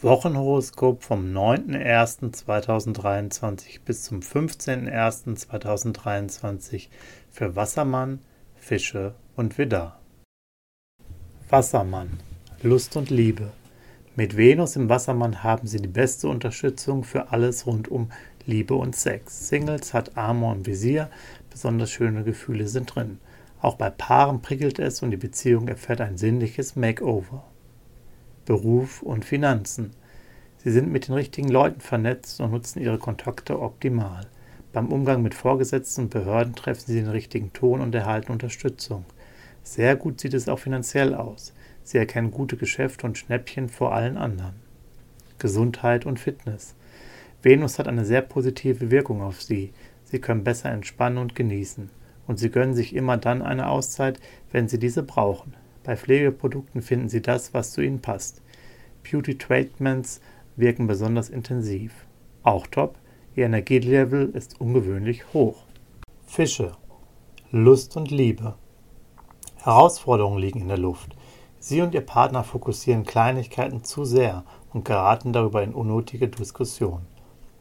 Wochenhoroskop vom 9.01.2023 bis zum 15.01.2023 für Wassermann, Fische und Widder. Wassermann, Lust und Liebe. Mit Venus im Wassermann haben Sie die beste Unterstützung für alles rund um Liebe und Sex. Singles hat Amor und Visier, besonders schöne Gefühle sind drin. Auch bei Paaren prickelt es und die Beziehung erfährt ein sinnliches Makeover. Beruf und Finanzen. Sie sind mit den richtigen Leuten vernetzt und nutzen ihre Kontakte optimal. Beim Umgang mit Vorgesetzten und Behörden treffen Sie den richtigen Ton und erhalten Unterstützung. Sehr gut sieht es auch finanziell aus. Sie erkennen gute Geschäfte und Schnäppchen vor allen anderen. Gesundheit und Fitness. Venus hat eine sehr positive Wirkung auf Sie. Sie können besser entspannen und genießen. Und Sie gönnen sich immer dann eine Auszeit, wenn Sie diese brauchen. Bei Pflegeprodukten finden Sie das, was zu Ihnen passt. Beauty Treatments wirken besonders intensiv. Auch top, Ihr Energielevel ist ungewöhnlich hoch. Fische. Lust und Liebe. Herausforderungen liegen in der Luft. Sie und Ihr Partner fokussieren Kleinigkeiten zu sehr und geraten darüber in unnötige Diskussionen.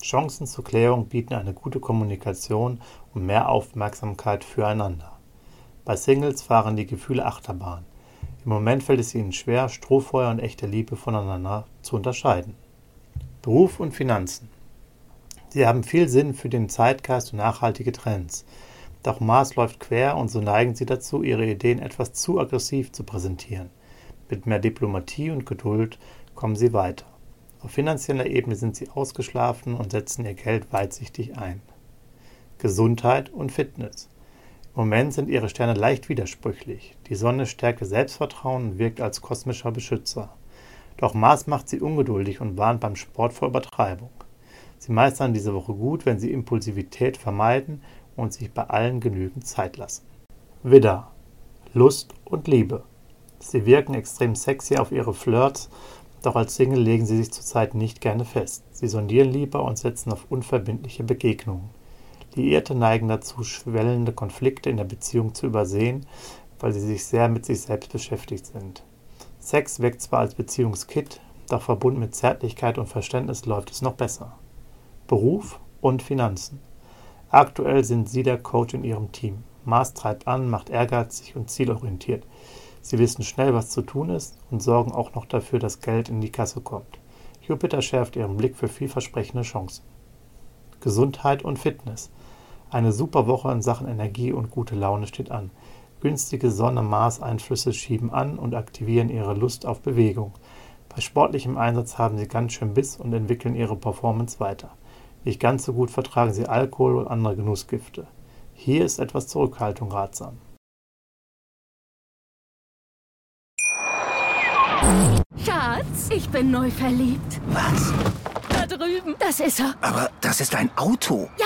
Chancen zur Klärung bieten eine gute Kommunikation und mehr Aufmerksamkeit füreinander. Bei Singles fahren die Gefühle Achterbahn. Im Moment fällt es ihnen schwer, Strohfeuer und echte Liebe voneinander zu unterscheiden. Beruf und Finanzen. Sie haben viel Sinn für den Zeitgeist und nachhaltige Trends. Doch Mars läuft quer und so neigen sie dazu, ihre Ideen etwas zu aggressiv zu präsentieren. Mit mehr Diplomatie und Geduld kommen sie weiter. Auf finanzieller Ebene sind sie ausgeschlafen und setzen ihr Geld weitsichtig ein. Gesundheit und Fitness. Im Moment sind ihre Sterne leicht widersprüchlich. Die Sonne stärkt Selbstvertrauen und wirkt als kosmischer Beschützer. Doch Mars macht sie ungeduldig und warnt beim Sport vor Übertreibung. Sie meistern diese Woche gut, wenn sie Impulsivität vermeiden und sich bei allen genügend Zeit lassen. Widder. Lust und Liebe. Sie wirken extrem sexy auf ihre Flirts, doch als Single legen sie sich zurzeit nicht gerne fest. Sie sondieren lieber und setzen auf unverbindliche Begegnungen. Liierte neigen dazu, schwellende Konflikte in der Beziehung zu übersehen, weil sie sich sehr mit sich selbst beschäftigt sind. Sex wirkt zwar als Beziehungskit, doch verbunden mit Zärtlichkeit und Verständnis läuft es noch besser. Beruf und Finanzen. Aktuell sind Sie der Coach in Ihrem Team. Mars treibt an, macht ehrgeizig und zielorientiert. Sie wissen schnell, was zu tun ist und sorgen auch noch dafür, dass Geld in die Kasse kommt. Jupiter schärft Ihren Blick für vielversprechende Chancen. Gesundheit und Fitness. Eine super Woche in Sachen Energie und gute Laune steht an. Günstige Sonne-Mars-Einflüsse schieben an und aktivieren ihre Lust auf Bewegung. Bei sportlichem Einsatz haben sie ganz schön Biss und entwickeln ihre Performance weiter. Nicht ganz so gut vertragen sie Alkohol und andere Genussgifte. Hier ist etwas Zurückhaltung ratsam. Schatz, ich bin neu verliebt. Was? Da drüben. Das ist er. Aber das ist ein Auto. Ja,